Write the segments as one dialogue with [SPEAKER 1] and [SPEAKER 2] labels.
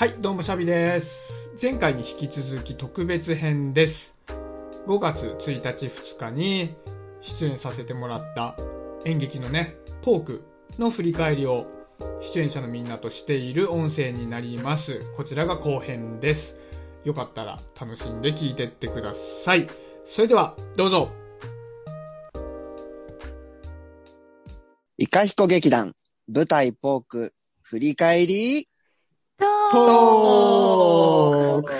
[SPEAKER 1] はい、どうもシャビです。前回に引き続き特別編です。5月1日2日に出演させてもらった演劇のね、ポークの振り返りを出演者のみんなとしている音声になります。こちらが後編です。よかったら楽しんで聞いてってください。それでは、どうぞ。
[SPEAKER 2] イカヒコ劇団、舞台ポーク、振り返り、
[SPEAKER 1] トーク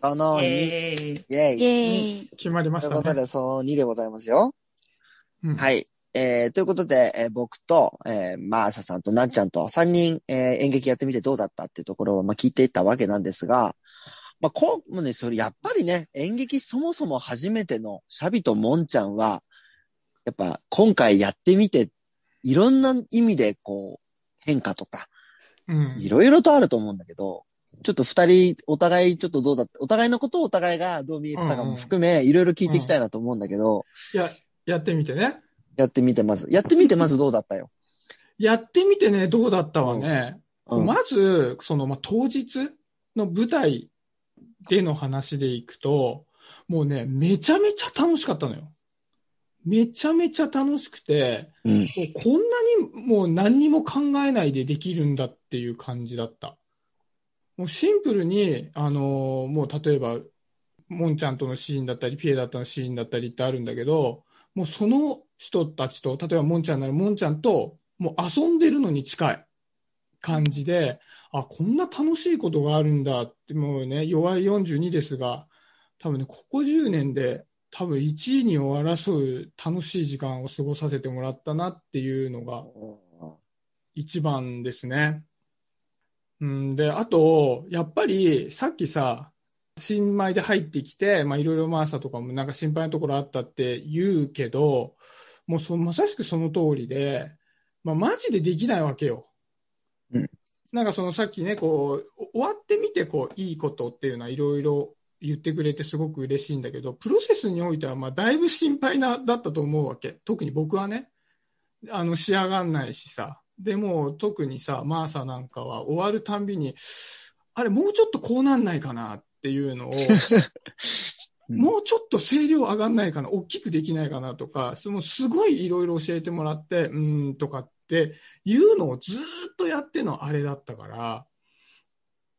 [SPEAKER 2] その2、イ
[SPEAKER 3] えー、
[SPEAKER 2] ェイ。
[SPEAKER 3] イ
[SPEAKER 4] イェーイ。
[SPEAKER 1] 決まりましたね。
[SPEAKER 2] ということで、その2でございますよ。
[SPEAKER 1] うん
[SPEAKER 2] はい。えー、ということで、えー僕と、えー、マーサさんとなっちゃんと3人、えー演劇やってみてどうだったっていうところを、まあ、聞いていったわけなんですが、まあ、こう、もうね、それやっぱりね、演劇そもそも初めてのシャビとモンちゃんは、やっぱ今回やってみて、いろんな意味でこう、変化とか、
[SPEAKER 1] うん
[SPEAKER 2] いろいろとあると思うんだけど、ちょっと二人、お互いちょっとどうだった、お互いのことをお互いがどう見えてたかも含め、いろいろ聞いていきたいなと思うんだけど、
[SPEAKER 1] や、やってみてね。
[SPEAKER 2] やってみてまず。やってみてまずどうだったよ。
[SPEAKER 1] やってみてね、どうだったわね。
[SPEAKER 2] うん。
[SPEAKER 1] まず、その、まあ、当日の舞台での話でいくと、もうね、めちゃめちゃ楽しかったのよ。めちゃめちゃ楽しくて、
[SPEAKER 2] うん。
[SPEAKER 1] もうこんなにもう何にも考えないでできるんだっていう感じだった。もうシンプルに、あのーもう例えば、モンちゃんとのシーンだったり、ピエだったのシーンだったりってあるんだけど、もうその人たちと、例えばモンちゃんならモンちゃんと、もう遊んでるのに近い感じで、あ、こんな楽しいことがあるんだって、もうね、弱い42ですが、多分ね、ここ10年で、多分1位にを争う楽しい時間を過ごさせてもらったなっていうのが一番ですね。うん、で、あと、やっぱりさっきさ、新米で入ってきて、まあいろいろマーサとかもなんか心配なところあったって言うけど、もうそまさしくその通りで、まあマジでできないわけよ。
[SPEAKER 2] うん
[SPEAKER 1] なんかそのさっきね、こう、お終わってみてこう、いいことっていうのはいろいろ言ってくれてすごく嬉しいんだけど、プロセスにおいてはまあだいぶ心配な、だったと思うわけ。特に僕はね。あの、仕上がんないしさ。でも、特にさ、マーサなんかは終わるたんびに、あれ、もうちょっとこうなんないかなっていうのを、
[SPEAKER 2] うん
[SPEAKER 1] もうちょっと声量上がんないかな、大きくできないかなとか、そのすごいいろいろ教えてもらって、うーんとかっていうのをずーっとやってのあれだったから、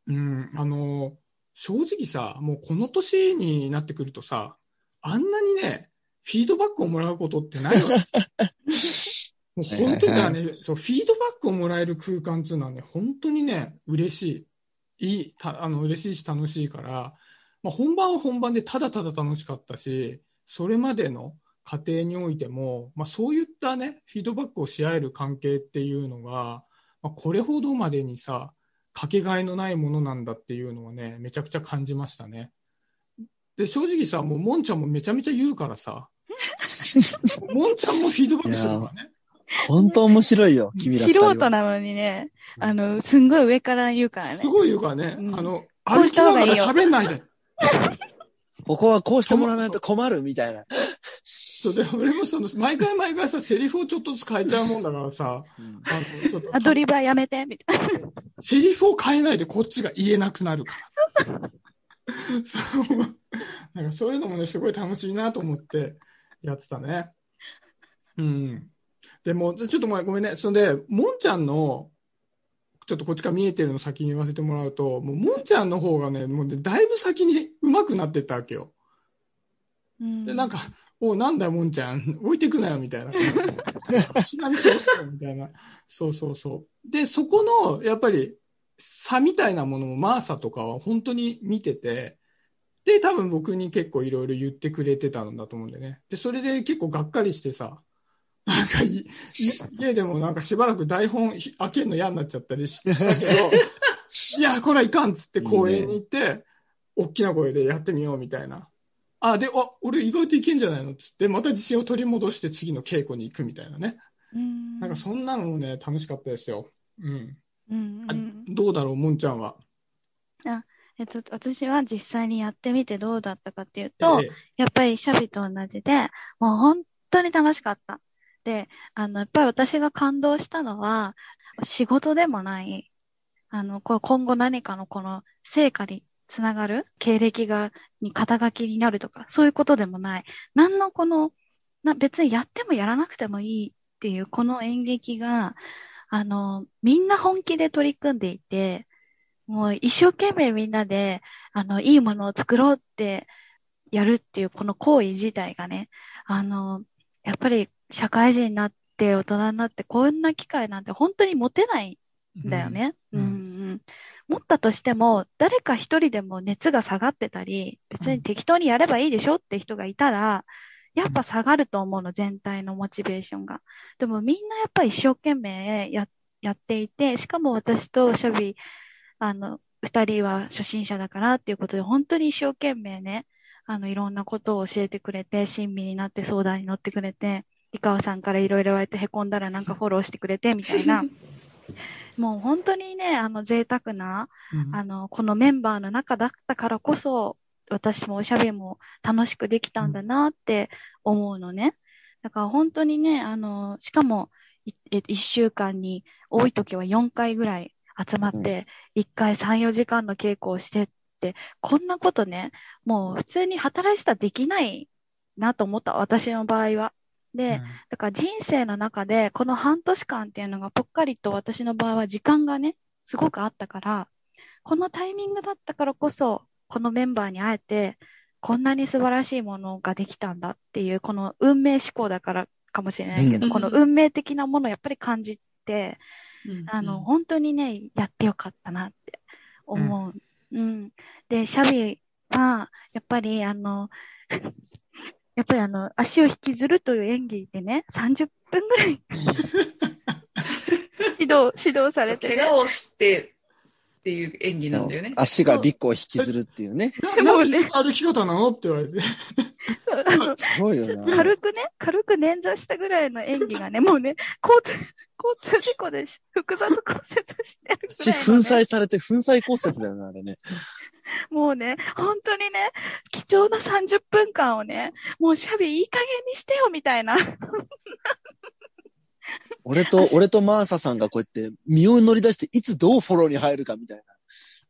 [SPEAKER 1] うん、あの、正直さ、もうこの年になってくるとさ、あんなにね、フィードバックをもらうことってないわけ。もう本当にだね、そう、フィードバックをもらえる空間っていうのはね、本当にね、嬉しい。いい、たあの、嬉しいし楽しいから、まあ、本番は本番でただただ楽しかったし、それまでの過程においても、まあ、そういったね、フィードバックをし合える関係っていうのが、まあ、これほどまでにさ、かけがえのないものなんだっていうのはね、めちゃくちゃ感じましたね。で、正直さ、もう、もんちゃんもめちゃめちゃ言うからさ、もんちゃんもフィードバックしてるからね。
[SPEAKER 2] 本当面白いよ、君ら
[SPEAKER 4] 素
[SPEAKER 2] 二人
[SPEAKER 4] なのにね、あの、すんごい上から言うからね
[SPEAKER 1] す。ごい言うからね、
[SPEAKER 4] うん
[SPEAKER 1] あの、
[SPEAKER 4] こう
[SPEAKER 1] 歩きながら
[SPEAKER 4] した方がいいよ
[SPEAKER 1] 喋んないで。
[SPEAKER 2] ここはこうしてもらわないと困るみたいな。
[SPEAKER 1] そうで、俺もその、毎回毎回さ、セリフをちょっとずつ変えちゃうもんだからさ、
[SPEAKER 2] うん
[SPEAKER 1] あのちょっと
[SPEAKER 4] アドリブはやめて、みたいな。
[SPEAKER 1] セリフを変えないでこっちが言えなくなるから。そう。なんかそういうのもね、すごい楽しいなと思ってやってたね。うん。でも、ちょっとごめんごめんね。それで、もんちゃんの、ちょっとこっちから見えてるの先に言わせてもらうと、もうもんちゃんの方がね、もうね、だいぶ先に上手くなってったわけよ。で、なんか、おなんだよ、もんちゃん。置いてくなよ、みたいな。しなみしろよ、みたいな。そうそうそう。で、そこの、やっぱり、差みたいなものも、マーサとかは本当に見てて、で、多分僕に結構いろいろ言ってくれてたんだと思うんでね。で、それで結構がっかりしてさ、なんかい、い家でもなんかしばらく台本ひ開けるの嫌になっちゃったりしたけど、いや、これはいかんっつって公園に行って、大きな声でやってみようみたいな。あ、で、あ、俺意外といけんじゃないのっつって、また自信を取り戻して次の稽古に行くみたいなね。
[SPEAKER 4] うん、
[SPEAKER 1] なんかそんなのもね、楽しかったですよ。うん。
[SPEAKER 4] うん
[SPEAKER 1] あ
[SPEAKER 4] うん
[SPEAKER 1] どうだろう、もんちゃんは？
[SPEAKER 4] えっと、私は実際にやってみてどうだったかっていうと、
[SPEAKER 1] ええ
[SPEAKER 4] やっぱりシャビと同じで、もう本当に楽しかった。で、あの、やっぱり私が感動したのは、仕事でもない、あの、こう今後何かのこの成果につながる？経歴が、に肩書きになるとか、そういうことでもない。何のこの、な別にやってもやらなくてもいいっていうこの演劇が、あの、みんな本気で取り組んでいて、もう一生懸命みんなで、あの、いいものを作ろうってやるっていうこの行為自体がね、あの、やっぱり社会人になって大人になってこんな機会なんて本当に持てないんだよね。
[SPEAKER 1] う
[SPEAKER 4] うんん、うん。持ったとしても、誰か一人でも熱が下がってたり、別に適当にやればいいでしょって人がいたら、やっぱ下がると思うの、全体のモチベーションが。でもみんなやっぱり一生懸命ややっていて、しかも私とシャビ、あの、二人は初心者だからっていうことで、本当に一生懸命ね、あの、いろんなことを教えてくれて、親身になって相談に乗ってくれて、井川さんからいろいろ言われて凹んだらなんかフォローしてくれて、みたいな。もう本当にね、あの、贅沢な、
[SPEAKER 1] うん
[SPEAKER 4] あの、このメンバーの中だったからこそ、私もおしゃべりも楽しくできたんだなって思うのね。だから本当にね、あの、しかも、いえ一週間に多い時は4回ぐらい集まって、1回3、4時間の稽古をしてって、こんなことね、もう普通に働いてたらできないなと思った、私の場合は。で、だから人生の中で、この半年間っていうのがぽっかりと私の場合は時間がね、すごくあったから、このタイミングだったからこそ、このメンバーに会えて、こんなに素晴らしいものができたんだっていう、この運命思考だからかもしれないけど、
[SPEAKER 1] うん。
[SPEAKER 4] この運命的なものをやっぱり感じて、
[SPEAKER 1] うん。
[SPEAKER 4] あの、本当にね、やってよかったなって思う。うん。で、シャビは、やっぱりあの、やっぱりあの、足を引きずるという演技でね、30分ぐらい 指導、指導されて、ね。
[SPEAKER 3] 怪我をしてっていう演技なんだよね。
[SPEAKER 2] 足がビッコを引きずるっていうね。
[SPEAKER 1] な
[SPEAKER 4] もうね
[SPEAKER 1] 歩き方なのって言われて。
[SPEAKER 2] すごいよな。
[SPEAKER 4] 軽くね、軽く捻挫したぐらいの演技がね、もうね、交通、交通事故で複雑骨折してるぐらいの、ね。
[SPEAKER 2] 砕されて粉砕骨折だよな、あれね。
[SPEAKER 4] もうね、本当にね、貴重な30分間をね、もうシャビいい加減にしてよ、みたいな。
[SPEAKER 2] 俺と、俺とマーサさんがこうやって身を乗り出していつどうフォローに入るかみたいな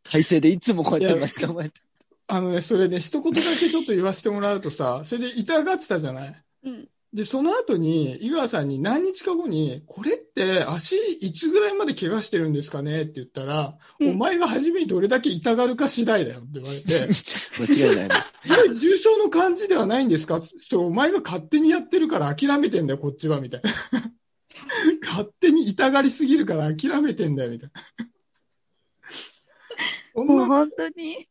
[SPEAKER 2] 体勢でいつもこうやって待ち構えて。
[SPEAKER 1] あのね、それで一言だけちょっと言わせてもらうとさ、それで痛がってたじゃない？
[SPEAKER 4] うん。
[SPEAKER 1] で、その後に、井川さんに何日か後に、これって足いつぐらいまで怪我してるんですかねって言ったら、
[SPEAKER 4] うん
[SPEAKER 1] お前が初めにどれだけ痛がるか次第だよって言われて、
[SPEAKER 2] 間違いないね。
[SPEAKER 1] 重症の感じではないんですか？それお前が勝手にやってるから諦めてんだよ、こっちは、みたいな。勝手に痛がりすぎるから諦めてんだよ、みたい な。
[SPEAKER 4] もう本当に、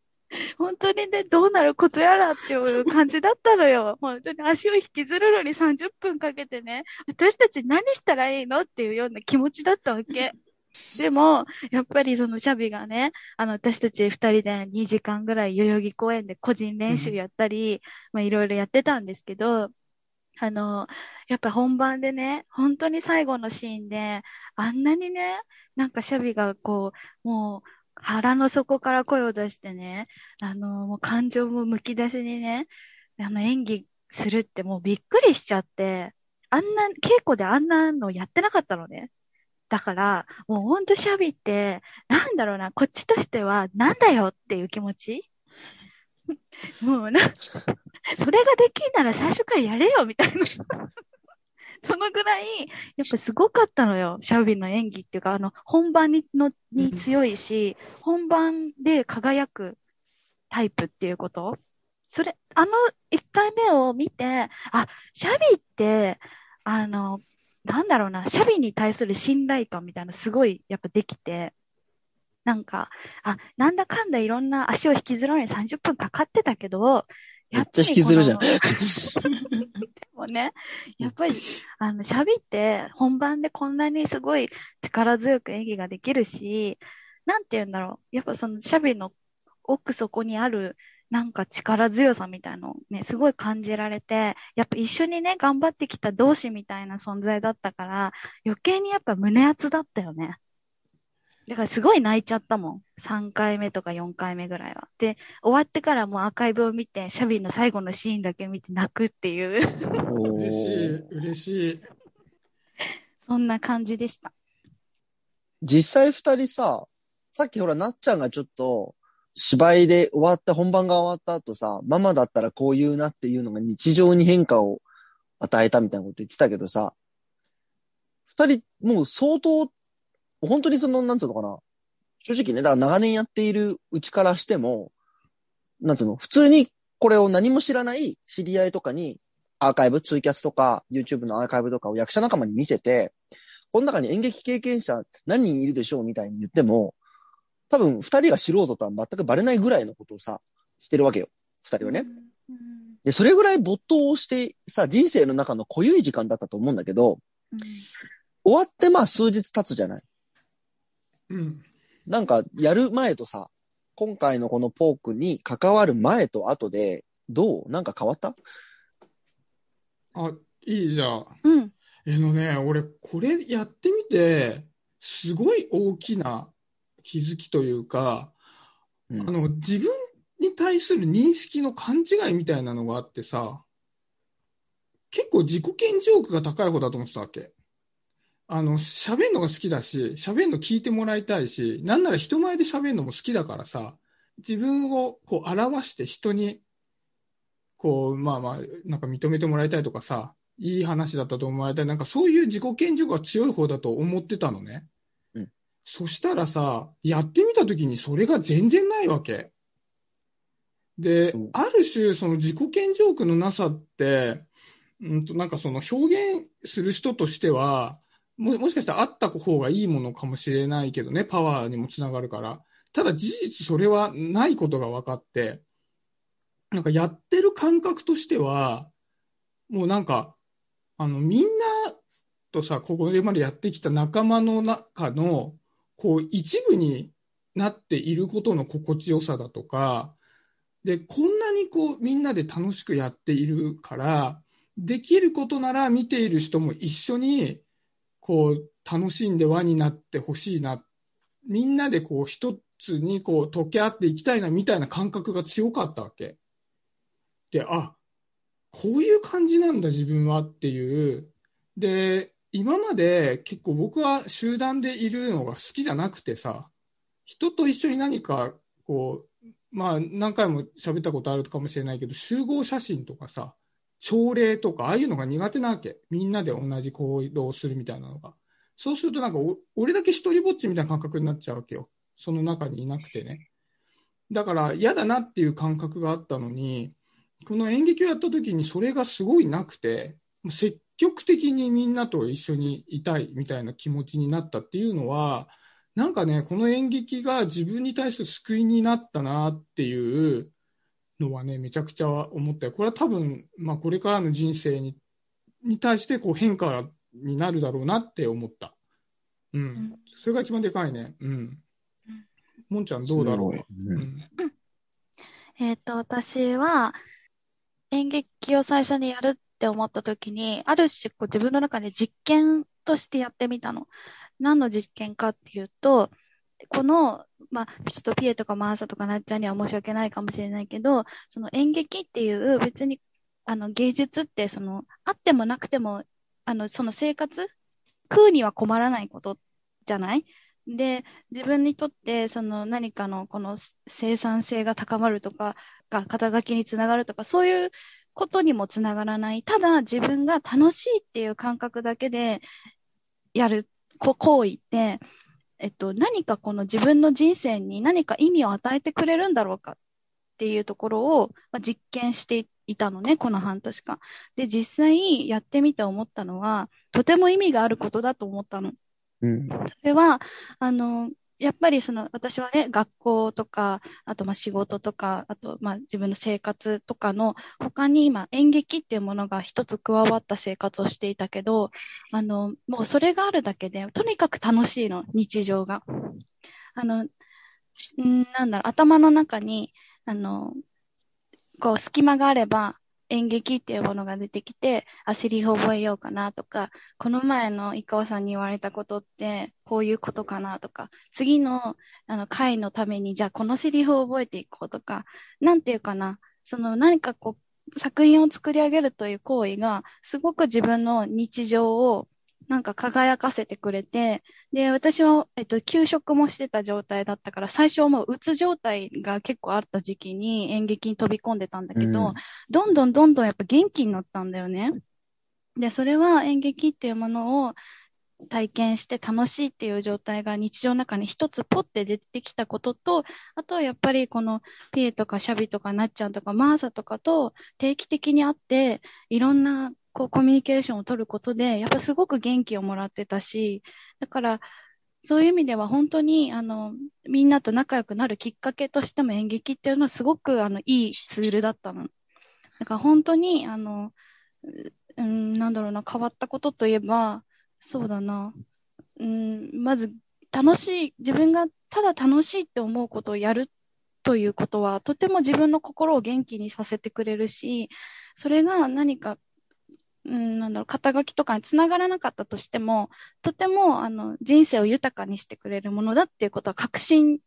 [SPEAKER 4] 本当にね、どうなることやらっていう感じだったのよ。本当に足を引きずるのに30分かけてね、私たち何したらいいのっていうような気持ちだったわけ。でも、やっぱりそのシャビがね、あの、私たち二人で2時間ぐらい代々木公園で個人練習やったり、まあいろいろやってたんですけど、あの、やっぱ本番でね、本当に最後のシーンで、あんなにね、なんかシャビがこう、もう、腹の底から声を出してね、あの、もう感情もむき出しにね、あの、演技するってもうびっくりしちゃって、あんな、稽古であんなのやってなかったのね。だから、もうほんとシャビって、なんだろうな、こっちとしては、なんだよっていう気持ち もうな、それができんなら最初からやれよ、みたいな。そのぐらい、やっぱすごかったのよ、シャビンの演技っていうか、あの、本番にのに強いし、本番で輝くタイプっていうことそれ、あの1回目を見て、あ、シャビって、あの、なんだろうな、シャビに対する信頼感みたいなすごいやっぱできて、なんか、あ、なんだかんだいろんな足を引きずるのに30分かかってたけど、
[SPEAKER 2] めっちゃ引きずるじゃん
[SPEAKER 4] でもね、やっぱり、あの、シャビって本番でこんなにすごい力強く演技ができるし、なんて言うんだろう。やっぱそのシャビの奥底にあるなんか力強さみたいのをね、すごい感じられて、やっぱ一緒にね、頑張ってきた同志みたいな存在だったから、余計にやっぱ胸熱だったよね。だからすごい泣いちゃったもん。3回目とか4回目ぐらいは。で、終わってからもうアーカイブを見て、シャビの最後のシーンだけ見て泣くっていう、
[SPEAKER 2] お
[SPEAKER 1] 嬉しい
[SPEAKER 2] ー、
[SPEAKER 1] 嬉しい。
[SPEAKER 4] そんな感じでした。
[SPEAKER 2] 実際二人さ、さっきほら、なっちゃんがちょっと、芝居で終わった、本番が終わった後さ、ママだったらこう言うなっていうのが日常に変化を与えたみたいなこと言ってたけどさ、二人、もう相当、本当にその、なんつうのかな。正直ね、だから長年やっているうちからしても、なんつうの、普通にこれを何も知らない知り合いとかに、アーカイブ、ツイキャスとか、YouTube のアーカイブとかを役者仲間に見せて、この中に演劇経験者何人いるでしょうみたいに言っても、多分二人が素人とは全くバレないぐらいのことをさ、してるわけよ。二人はね。
[SPEAKER 4] うん
[SPEAKER 2] で、それぐらい没頭をしてさ、人生の中の濃ゆい時間だったと思うんだけど、
[SPEAKER 4] うん
[SPEAKER 2] 終わってまあ数日経つじゃない。
[SPEAKER 1] うん。
[SPEAKER 2] なんか、やる前とさ、今回のこのポークに関わる前と後で、どう？なんか変わった？
[SPEAKER 1] あ、いいじゃん。
[SPEAKER 4] うん。
[SPEAKER 1] えのね、俺、これやってみて、すごい大きな気づきというか、
[SPEAKER 2] うん
[SPEAKER 1] あの、自分に対する認識の勘違いみたいなのがあってさ、結構自己顕示欲が高い方だと思ってたわけ。あの、喋るのが好きだし、喋るの聞いてもらいたいし、なんなら人前で喋るのも好きだからさ、自分をこう表して人に、こう、まあまあ、なんか認めてもらいたいとかさ、いい話だったと思われたい。なんかそういう自己顕示欲が強い方だと思ってたのね。
[SPEAKER 2] うん
[SPEAKER 1] そしたらさ、やってみたときにそれが全然ないわけ。で、
[SPEAKER 2] うん
[SPEAKER 1] ある種、その自己顕示欲のなさって、うんと、なんかその表現する人としては、ももしかしたらあった方がいいものかもしれないけどね、パワーにもつながるから。ただ事実それはないことが分かって、なんかやってる感覚としては、もうなんか、あの、みんなとさ、ここまでやってきた仲間の中の、こう、一部になっていることの心地よさだとか、で、こんなにこう、みんなで楽しくやっているから、できることなら見ている人も一緒に、こう、楽しんで輪になってほしいな。みんなでこう、一つにこう、溶け合っていきたいな、みたいな感覚が強かったわけ。で、あ、こういう感じなんだ、自分はっていう。で、今まで結構僕は集団でいるのが好きじゃなくてさ、人と一緒に何か、こう、まあ何回も喋ったことあるかもしれないけど、集合写真とかさ、朝礼とか、ああいうのが苦手なわけ。みんなで同じ行動をするみたいなのが。そうするとなんか、俺だけ一人ぼっちみたいな感覚になっちゃうわけよ。その中にいなくてね。だから嫌だなっていう感覚があったのに、この演劇をやった時にそれがすごいなくて、積極的にみんなと一緒にいたいみたいな気持ちになったっていうのは、なんかね、この演劇が自分に対する救いになったなっていうのはね、めちゃくちゃ思ったよ。これは多分、まあこれからの人生にに対してこう変化になるだろうなって思った。うん。
[SPEAKER 4] ん
[SPEAKER 1] それが一番でかいね。うん。もんちゃんどうだろう？か。
[SPEAKER 2] すごい
[SPEAKER 1] うん。
[SPEAKER 4] えっ、と、私は、演劇を最初にやるって思った時に、ある種こう自分の中で実験としてやってみたの。何の実験かっていうと、この、まあ、ちょっとピエとかマーサとかなっちゃんには申し訳ないかもしれないけど、その演劇っていう別に、あの芸術ってその、あってもなくても、あの、その生活、食うには困らないことじゃない？で、自分にとって、その何かのこの生産性が高まるとか、が肩書きにつながるとか、そういうことにもつながらない。ただ自分が楽しいっていう感覚だけでやる行為って、えっと、何かこの自分の人生に何か意味を与えてくれるんだろうかっていうところを、まあ、実験していたのね、この半年間。で、実際やってみて思ったのは、とても意味があることだと思ったの。
[SPEAKER 2] うん。
[SPEAKER 4] それは、あの、やっぱりその、私はね、学校とか、あとまあ仕事とか、あとまあ自分の生活とかの他に今演劇っていうものが一つ加わった生活をしていたけど、あの、もうそれがあるだけで、とにかく楽しいの、日常が。あの、んなんだろう、頭の中に、あの、こう隙間があれば、演劇っていうものが出てきて、あ、セリフ覚えようかなとか、この前の井川さんに言われたことって、こういうことかなとか、次のあの回のために、じゃあこのセリフを覚えていこうとか、なんていうかな、その何かこう、作品を作り上げるという行為が、すごく自分の日常をなんか輝かせてくれて、で、私は、えっと、休職もしてた状態だったから、最初はもううつ状態が結構あった時期に演劇に飛び込んでたんだけど、
[SPEAKER 2] うん
[SPEAKER 4] どんどんどんどんやっぱ元気になったんだよね。で、それは演劇っていうものを体験して楽しいっていう状態が日常の中に一つポッて出てきたことと、あとはやっぱりこのピエとかシャビとかなっちゃんとかマーサとかと定期的に会って、いろんなこうコミュニケーションを取ることで、やっぱすごく元気をもらってたし、だからそういう意味では本当にあのみんなと仲良くなるきっかけとしても演劇っていうのはすごくあのいいツールだったの。だから本当にあの、うん、なんだろうな、変わったことといえば、そうだな、うん、まず楽しい、自分がただ楽しいって思うことをやるということは、とても自分の心を元気にさせてくれるし、それが何か、うん、なんだろう、肩書きとかにつながらなかったとしても、とてもあの人生を豊かにしてくれるものだっていうことは確信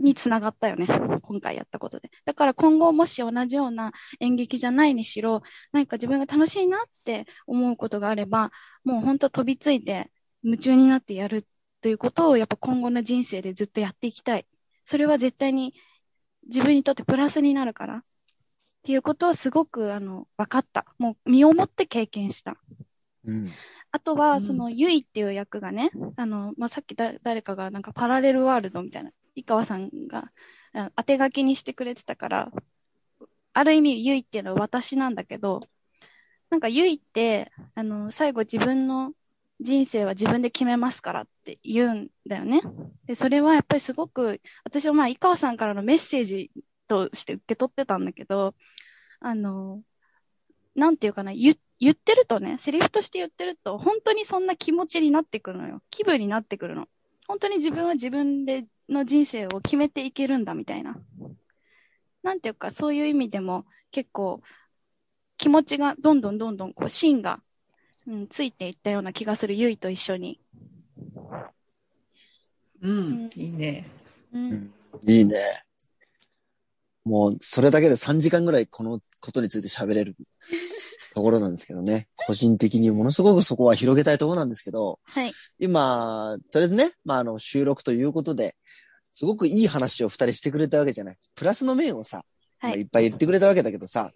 [SPEAKER 4] につながったよね。今回やったことで。だから今後もし同じような演劇じゃないにしろ、何か自分が楽しいなって思うことがあれば、もう本当飛びついて夢中になってやるということをやっぱ今後の人生でずっとやっていきたい。それは絶対に自分にとってプラスになるから。っていうことはすごくあの分かった。もう身をもって経験した。
[SPEAKER 2] うん。
[SPEAKER 4] あとは、
[SPEAKER 3] うん
[SPEAKER 4] その、ゆいっていう役がね、あの、まあ、さっきだ誰かがなんかパラレルワールドみたいな、井川さんが当て書きにしてくれてたから、ある意味、ゆいっていうのは私なんだけど、なんかゆいって、あの、最後自分の人生は自分で決めますからって言うんだよね。で、それはやっぱりすごく、私はまあ、井川さんからのメッセージとして受け取ってたんだけど、あの、なんていうかな、言言ってるとね、セリフとして言ってると、本当にそんな気持ちになってくるのよ。気分になってくるの。本当に自分は自分での人生を決めていけるんだみたいな。なんていうか、そういう意味でも結構気持ちがどんどんどんどんこう芯が、うん、ついていったような気がする、ゆいと一緒に。
[SPEAKER 3] うん、いいね。
[SPEAKER 4] うん。
[SPEAKER 2] うんいいね。もう、それだけで3時間ぐらいこのことについて喋れる ところなんですけどね。個人的にものすごくそこは広げたいところなんですけど、
[SPEAKER 4] はい。
[SPEAKER 2] 今、とりあえずね、まあ、あの、収録ということで、すごくいい話を二人してくれたわけじゃない。プラスの面をさ、
[SPEAKER 4] はい
[SPEAKER 2] いっぱい言ってくれたわけだけどさ、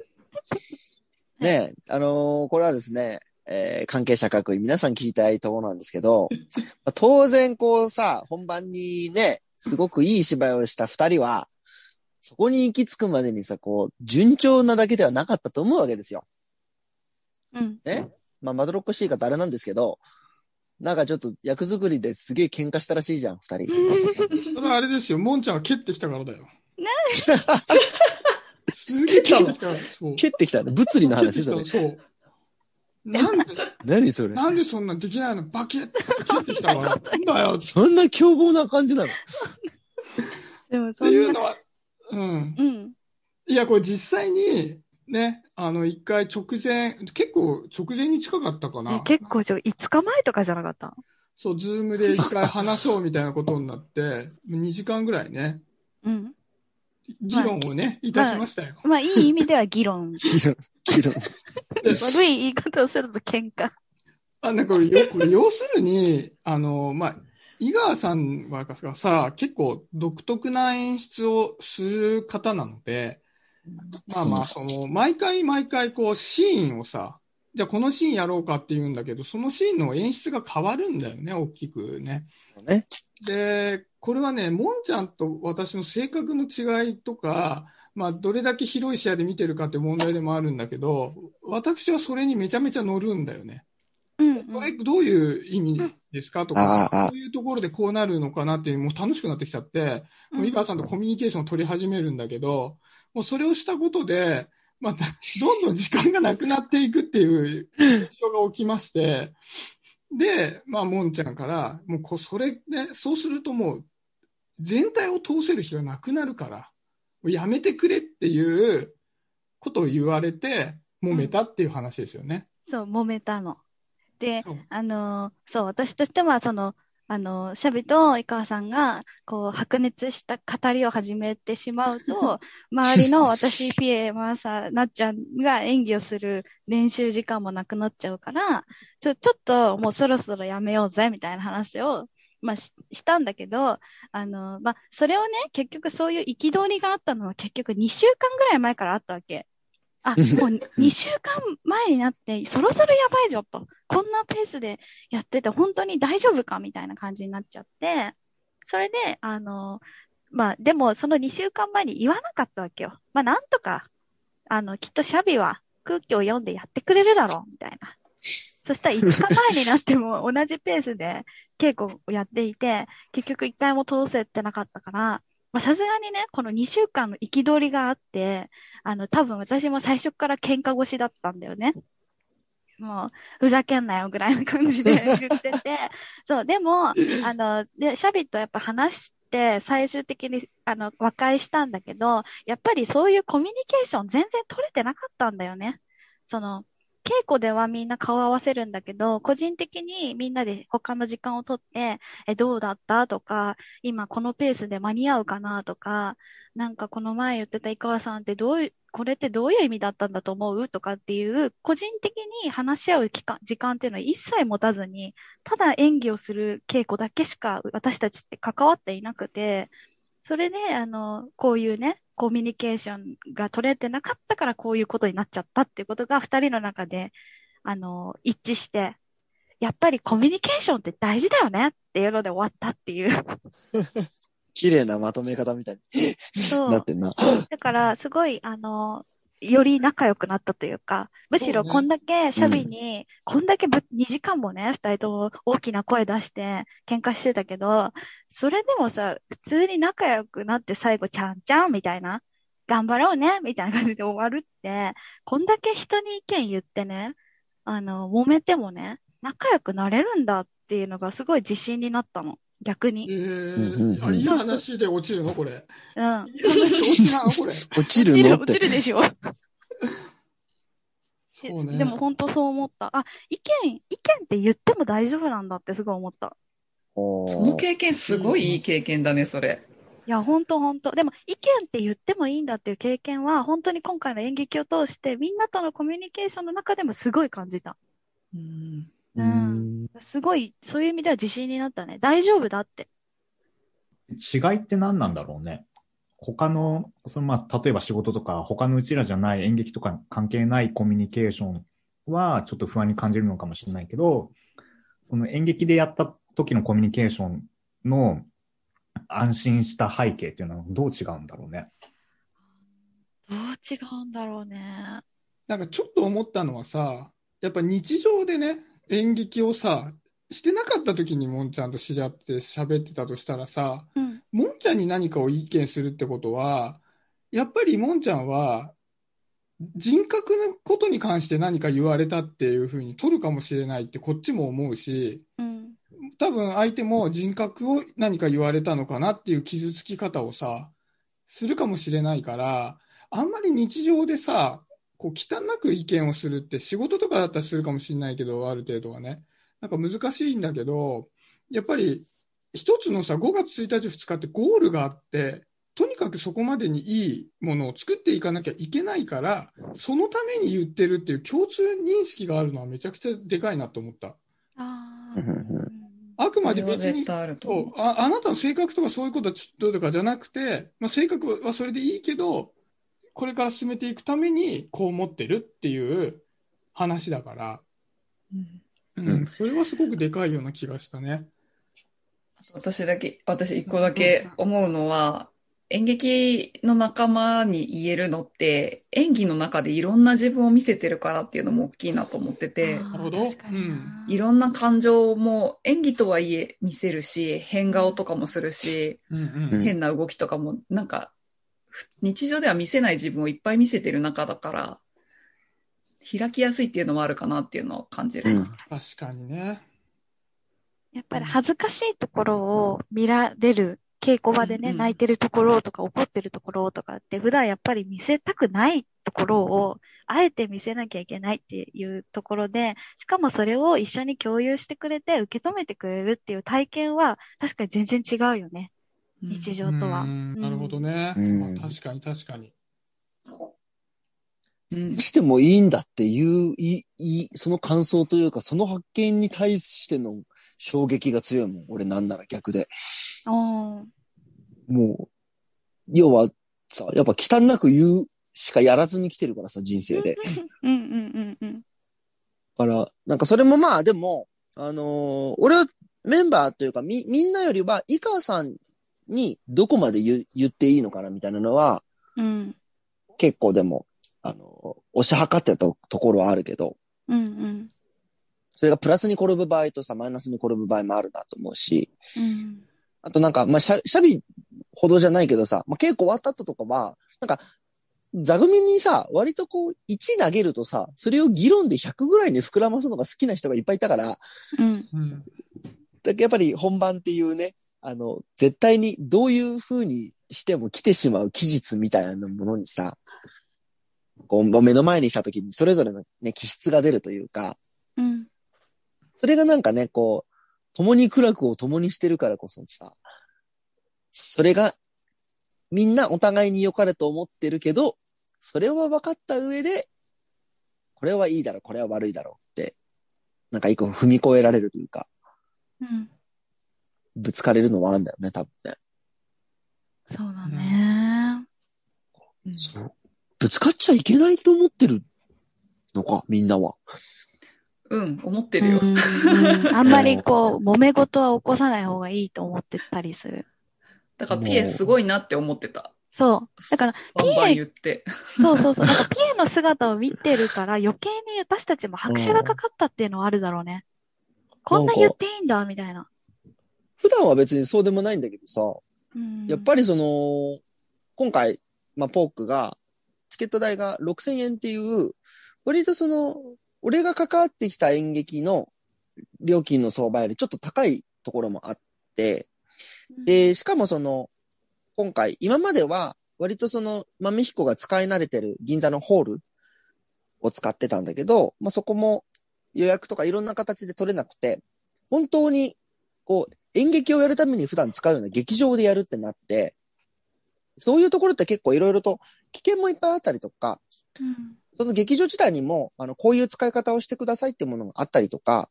[SPEAKER 2] ねえ、あのーこれはですね、えー関係者各位皆さん聞きたいところなんですけど、まあ当然こうさ、本番にね、すごくいい芝居をした二人は、そこに行き着くまでにさ、こう、順調なだけではなかったと思うわけですよ。
[SPEAKER 4] うん。
[SPEAKER 2] ね？まあ、まどろっこしい方あれなんですけど、なんかちょっと役作りですげえ喧嘩したらしいじゃん、二人。
[SPEAKER 1] それはあれですよ、もんちゃんが蹴ってきたからだよ。すげえ蹴ってきた。そう。
[SPEAKER 2] 蹴ってきたの物理の話それ。
[SPEAKER 1] そう。なんで、
[SPEAKER 2] 何それ
[SPEAKER 1] なんでそんなできないの？バキッって蹴ってきたから。なんだよっ
[SPEAKER 2] そんな凶暴な感じなの？
[SPEAKER 4] でも
[SPEAKER 1] て
[SPEAKER 4] そんな、
[SPEAKER 1] いうのは、うん。
[SPEAKER 4] うん。
[SPEAKER 1] いや、これ実際に、ね、あの、一回直前、結構直前に近かったか
[SPEAKER 4] え
[SPEAKER 1] な。
[SPEAKER 4] 結構ちょ、5日前とかじゃなかった？
[SPEAKER 1] そう、ズームで一回話そうみたいなことになって、2時間ぐらいね、
[SPEAKER 4] うん。
[SPEAKER 1] 議論をね、いたしましたよ。
[SPEAKER 4] まあ、いい意味では議論。
[SPEAKER 2] 議論、議論。
[SPEAKER 1] で
[SPEAKER 4] 悪い言い方をすると喧嘩。
[SPEAKER 1] あ、なんかこれ、よこれ要するに、あの、まあ、井川さんはさ、結構独特な演出をする方なので、まあまあ、その、毎回毎回こう、シーンをさ、じゃあこのシーンやろうかって言うんだけど、そのシーンの演出が変わるんだよね、大きくね。
[SPEAKER 2] ね。
[SPEAKER 1] で、これはね、もんちゃんと私の性格の違いとか、まあ、どれだけ広い視野で見てるかって問題でもあるんだけど、私はそれにめちゃめちゃ乗るんだよね。
[SPEAKER 4] うん、うん。
[SPEAKER 1] これどういう意味ですかとかそういうところでこうなるのかなっていう、もう楽しくなってきちゃって、もう井川さんとコミュニケーションを取り始めるんだけど、もうそれをしたことで、また、どんどん時間がなくなっていくっていう現象が起きまして、で、まあ、もんちゃんから、もうこ、それで、そうするともう、全体を通せる日がなくなるから、もうやめてくれっていうことを言われて、揉めたっていう話ですよね。
[SPEAKER 4] そう、揉めたの。で、あのーそう、私としては、その、あの、シャビと井川さんが、こう、白熱した語りを始めてしまうと、周りの私、ピエ、マーサ、なっちゃんが演技をする練習時間もなくなっちゃうから、ちょ、ちょっともうそろそろやめようぜ、みたいな話を、まあ、ししたんだけど、あの、まあ、それをね、結局そういう憤りがあったのは結局2週間ぐらい前からあったわけ。あ、もう2週間前になって、そろそろやばいぞと。こんなペースでやってて本当に大丈夫かみたいな感じになっちゃって、それで、あの、まあ、でもその2週間前に言わなかったわけよ。まあ、なんとか、あの、きっとシャビは空気を読んでやってくれるだろう、みたいな。そしたら5日前になっても同じペースで稽古をやっていて、結局1回も通せてなかったから、まあ、さすがにね、この2週間の憤りがあって、あの、多分私も最初から喧嘩腰だったんだよね。もう、ふざけんなよぐらいの感じで 言ってて、そう、でも、あの、で、シャビットやっぱ話して、最終的に、あの、和解したんだけど、やっぱりそういうコミュニケーション全然取れてなかったんだよね。その、稽古ではみんな顔合わせるんだけど、個人的にみんなで他の時間を取って、え、どうだったとか、今このペースで間に合うかなとか、なんかこの前言ってた井川さんってどういう、これってどういう意味だったんだと思うとかっていう、個人的に話し合う期間、時間っていうのは一切持たずに、ただ演技をする稽古だけしか私たちって関わっていなくて、それで、あの、こういうね、コミュニケーションが取れてなかったからこういうことになっちゃったっていうことが二人の中で、あの、一致して、やっぱりコミュニケーションって大事だよねっていうので終わったっていう。
[SPEAKER 2] 綺麗なまとめ方みたいにな。ってんな。
[SPEAKER 4] だから、すごい、あの、より仲良くなったというか、むしろこんだけシャビに、こんだけぶ2時間もね、二人とも大きな声出して喧嘩してたけど、それでもさ、普通に仲良くなって最後、ちゃんちゃんみたいな、頑張ろうねみたいな感じで終わるって、こんだけ人に意見言ってね、あの、揉めてもね、仲良くなれるんだっていうのがすごい自信になったの。逆
[SPEAKER 1] え
[SPEAKER 4] に。
[SPEAKER 1] いい話で落ちるのこれ？
[SPEAKER 4] うん。
[SPEAKER 1] いい話で落ちなのこれ？
[SPEAKER 2] 落ち
[SPEAKER 4] 落ちる、
[SPEAKER 2] るの
[SPEAKER 4] 落ち。るでしょ。
[SPEAKER 1] そうね。
[SPEAKER 4] でも本当そう思った。あ、意見、意見って言っても大丈夫なんだってすごい思った。
[SPEAKER 3] その経験すごいいい経験だね、それ。
[SPEAKER 4] いや、本当本当。でも意見って言ってもいいんだっていう経験は、本当に今回の演劇を通して、みんなとのコミュニケーションの中でもすごい感じた。
[SPEAKER 3] うん
[SPEAKER 2] う
[SPEAKER 4] うんん。すごい、そういう意味では自信になったね。大丈夫だって。
[SPEAKER 5] 違いって何なんだろうね。他の、そのまあ、例えば仕事とか、他のうちらじゃない演劇とか関係ないコミュニケーションは、ちょっと不安に感じるのかもしれないけど、その演劇でやった時のコミュニケーションの安心した背景っていうのはどう違うんだろうね。
[SPEAKER 4] どう違うんだろうね。
[SPEAKER 1] なんかちょっと思ったのはさ、やっぱ日常でね、演劇をさ、してなかった時にもんちゃんと知り合って喋ってたとしたらさ、
[SPEAKER 4] うん。
[SPEAKER 1] もんちゃんに何かを意見するってことは、やっぱりもんちゃんは、人格のことに関して何か言われたっていうふうに取るかもしれないってこっちも思うし、
[SPEAKER 4] うん。
[SPEAKER 1] 多分相手も人格を何か言われたのかなっていう傷つき方をさ、するかもしれないから、あんまり日常でさ、こう汚く意見をするって仕事とかだったらするかもしれないけど、ある程度はね。なんか難しいんだけど、やっぱり一つのさ、5月1日2日ってゴールがあって、とにかくそこまでにいいものを作っていかなきゃいけないから、そのために言ってるっていう共通認識があるのはめちゃくちゃでかいなと思った。
[SPEAKER 4] あ
[SPEAKER 1] あくまで別に。
[SPEAKER 3] あ
[SPEAKER 1] あなたの性格とかそういうことはちょっととかじゃなくて、まあ、性格はそれでいいけど、これから進めていくためにこう思ってるっていう話だから、
[SPEAKER 3] うん。
[SPEAKER 1] うん。
[SPEAKER 2] うん
[SPEAKER 1] それはすごくでかいような気がしたね。
[SPEAKER 3] 私だけ、私一個だけ思うのは、演劇の仲間に言えるのって、演技の中でいろんな自分を見せてるからっていうのも大きいなと思ってて、
[SPEAKER 1] なるほど。
[SPEAKER 4] 確かにな。
[SPEAKER 3] いろんな感情も演技とはいえ見せるし、変顔とかもするし、
[SPEAKER 1] うん
[SPEAKER 2] うん
[SPEAKER 3] 変な動きとかも、なんか、ふ日常では見せない自分をいっぱい見せてる中だから、開きやすいっていうのもあるかなっていうのを感じる。
[SPEAKER 2] うん
[SPEAKER 1] 確かにね。
[SPEAKER 4] やっぱり恥ずかしいところを見られる、稽古場でね、
[SPEAKER 1] うんうん
[SPEAKER 4] 泣いてるところとか怒ってるところとかって普段やっぱり見せたくないところを、あえて見せなきゃいけないっていうところで、しかもそれを一緒に共有してくれて、受け止めてくれるっていう体験は、確かに全然違うよね。日常とは。
[SPEAKER 1] うんなるほどね。確かに確かに。
[SPEAKER 3] うん
[SPEAKER 2] してもいいんだっていう、いい、その感想というか、その発見に対しての衝撃が強いもん。俺なんなら逆で。もう、要はさ、やっぱ汚く言うしかやらずに来てるからさ、人生で。
[SPEAKER 4] うんうんうんうん。
[SPEAKER 2] だから、なんかそれもまあでも、あのー俺はメンバーというかみ、みんなよりは、井川さんにどこまで言う言っていいのかなみたいなのは、
[SPEAKER 4] うん。
[SPEAKER 2] 結構でも、あのー押し量ってたとところはあるけど、
[SPEAKER 4] うんうん。
[SPEAKER 2] それがプラスに転ぶ場合とさ、マイナスに転ぶ場合もあるなと思うし、
[SPEAKER 4] うん。
[SPEAKER 2] あとなんか、まあ、シャシャビほどじゃないけどさ、まあ、稽古終わった後とかは、なんか、座組にさ、割とこう、1投げるとさ、それを議論で100ぐらいに膨らますのが好きな人がいっぱいいたから、
[SPEAKER 4] うん。
[SPEAKER 1] うん。
[SPEAKER 2] だけどやっぱり本番っていうね、あの、絶対にどういう風にしても来てしまう期日みたいなものにさ、こう、目の前にした時にそれぞれのね、気質が出るというか、
[SPEAKER 4] うん。
[SPEAKER 2] それがなんかね、こう、共に苦楽を共にしてるからこそさ、それが、みんなお互いに良かれと思ってるけど、それは分かった上で、これはいいだろう、これは悪いだろうって、なんか一個踏み越えられるというか、
[SPEAKER 4] うん。
[SPEAKER 2] ぶつかれるのはあるんだよね、多分ね。
[SPEAKER 4] そうだね。
[SPEAKER 2] そう。ぶつかっちゃいけないと思ってるのか、みんなは。
[SPEAKER 3] うん、思って
[SPEAKER 4] うん
[SPEAKER 3] るよ。
[SPEAKER 4] うん あんまりこう、揉め事は起こさない方がいいと思ってたりする。
[SPEAKER 3] だからピエすごいなって思ってた。
[SPEAKER 4] そう。だから、
[SPEAKER 3] バンバン言って。
[SPEAKER 4] そうそうそう。なんかピエの姿を見てるから余計に私たちも拍手がかかったっていうのはあるだろうね。こんな言っていいんだ、みたいな。
[SPEAKER 2] 普段は別にそうでもないんだけどさ、
[SPEAKER 4] うん。
[SPEAKER 2] やっぱりその、今回、まあ、ポークが、チケット代が6000円っていう、割とその、俺が関わってきた演劇の料金の相場よりちょっと高いところもあって、で、しかもその、今回、今までは、割とその、豆彦が使い慣れてる銀座のホールを使ってたんだけど、まあ、そこも予約とかいろんな形で取れなくて、本当に、こう、演劇をやるために普段使うような劇場でやるってなって、そういうところって結構いろいろと危険もいっぱいあったりとか、
[SPEAKER 4] うん。
[SPEAKER 2] その劇場自体にも、あの、こういう使い方をしてくださいってものがあったりとか、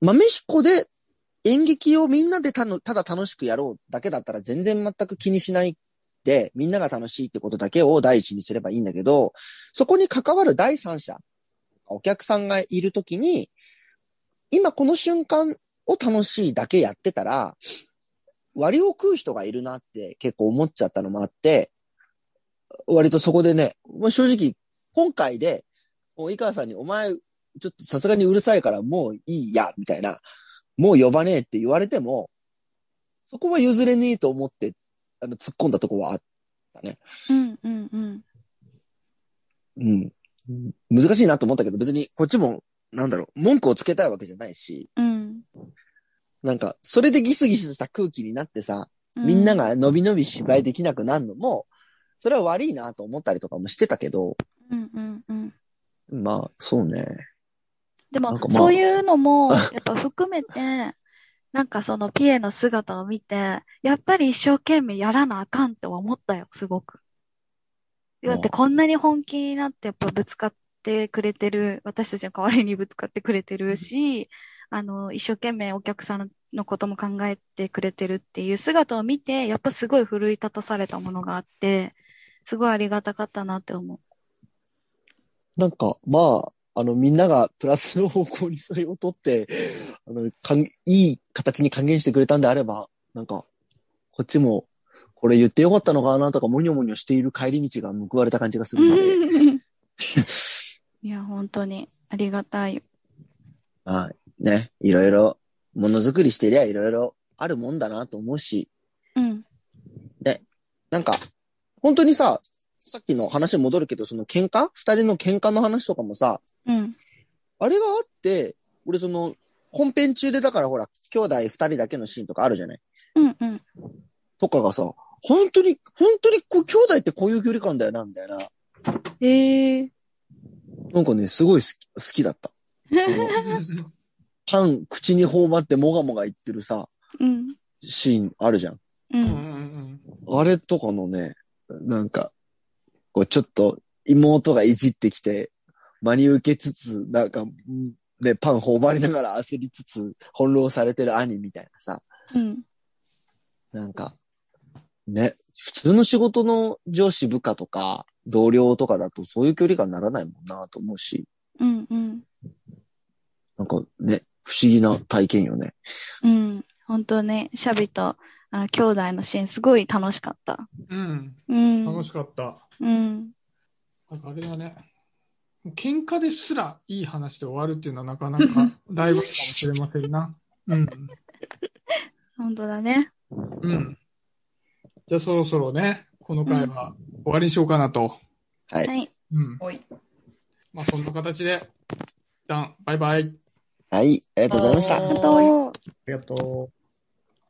[SPEAKER 2] 豆彦で演劇をみんなでたのただ楽しくやろうだけだったら全然全く気にしないで、みんなが楽しいってことだけを第一にすればいいんだけど、そこに関わる第三者、お客さんがいるときに、今この瞬間を楽しいだけやってたら、割を食う人がいるなって結構思っちゃったのもあって、割とそこでね、まあ、正直、今回で、もう井川さんに、お前、ちょっとさすがにうるさいからもういいや、みたいな、もう呼ばねえって言われても、そこは譲れねえと思って、あの、突っ込んだとこはあったね。
[SPEAKER 4] うんうんうん。
[SPEAKER 2] うん。難しいなと思ったけど、別にこっちも、なんだろう、文句をつけたいわけじゃないし、
[SPEAKER 4] うん。
[SPEAKER 2] なんか、それでギスギスした空気になってさ、みんなが伸び伸び芝居できなくなるのも、それは悪いなと思ったりとかもしてたけど、
[SPEAKER 4] うんうんうん。
[SPEAKER 2] まあ、そうね。
[SPEAKER 4] でも
[SPEAKER 2] まあ
[SPEAKER 4] そういうのも、やっぱ含めて、なんかそのピエの姿を見て、やっぱり一生懸命やらなあかんって思ったよ、すごく。だってこんなに本気になってやっぱぶつかってくれてる、私たちの代わりにぶつかってくれてるし、あの、一生懸命お客さんのことも考えてくれてるっていう姿を見て、やっぱすごい奮い立たされたものがあって、すごいありがたかったなって思う。
[SPEAKER 2] なんか、まあ、あの、みんながプラスの方向にそれを取って、あの、かん、いい形に還元してくれたんであれば、なんか、こっちも、これ言ってよかったのかなとか、もにょもにょしている帰り道が報われた感じがするので、
[SPEAKER 4] いや、本当にありがたい。
[SPEAKER 2] まあ、ね、いろいろ、ものづくりしてりゃいろいろあるもんだなと思うし、
[SPEAKER 4] うん。
[SPEAKER 2] なんか、本当にさ、さっきの話に戻るけど、その喧嘩？二人の喧嘩の話とかもさ、
[SPEAKER 4] うん。
[SPEAKER 2] あれがあって、俺その、本編中でだからほら、兄弟二人だけのシーンとかあるじゃない？
[SPEAKER 4] うんうん。
[SPEAKER 2] とかがさ、本当に、本当にこう、兄弟ってこういう距離感だよな、みたいな。
[SPEAKER 4] ええ
[SPEAKER 2] なんかね、すごい好き好きだった。パン、口に放まってもがもが言ってるさ、
[SPEAKER 4] うん。
[SPEAKER 2] シーンあるじゃ
[SPEAKER 1] ん。
[SPEAKER 2] あれとかのね、なんか、こうちょっと妹がいじってきて、真に受けつつ、なんか、んね、パン頬張りながら焦りつつ、翻弄されてる兄みたいなさ、
[SPEAKER 4] うん。
[SPEAKER 2] なんか、ね、普通の仕事の上司部下とか、同僚とかだとそういう距離感にならないもんなと思うし、
[SPEAKER 4] うん。うん。
[SPEAKER 2] なんかね、不思議な体験よね。
[SPEAKER 4] うん。本当ね、シャビと、あの、兄弟のシーンすごい楽しかった。
[SPEAKER 1] うん。
[SPEAKER 4] う
[SPEAKER 1] うん。
[SPEAKER 4] ん。
[SPEAKER 1] 楽しかった。
[SPEAKER 4] うん。
[SPEAKER 1] なんかあれだね。喧嘩ですらいい話で終わるっていうのはなかなか 大事かもしれませんな。うん。
[SPEAKER 4] 本当だね。
[SPEAKER 1] うん。じゃあそろそろね、この回は終わりにしようかなと。
[SPEAKER 2] はい。
[SPEAKER 4] はい。
[SPEAKER 1] うん。
[SPEAKER 3] おい。
[SPEAKER 1] まあそんな形で、一旦バイバイ。
[SPEAKER 2] はい、ありがとうございました。
[SPEAKER 4] あと、
[SPEAKER 5] ありがとう。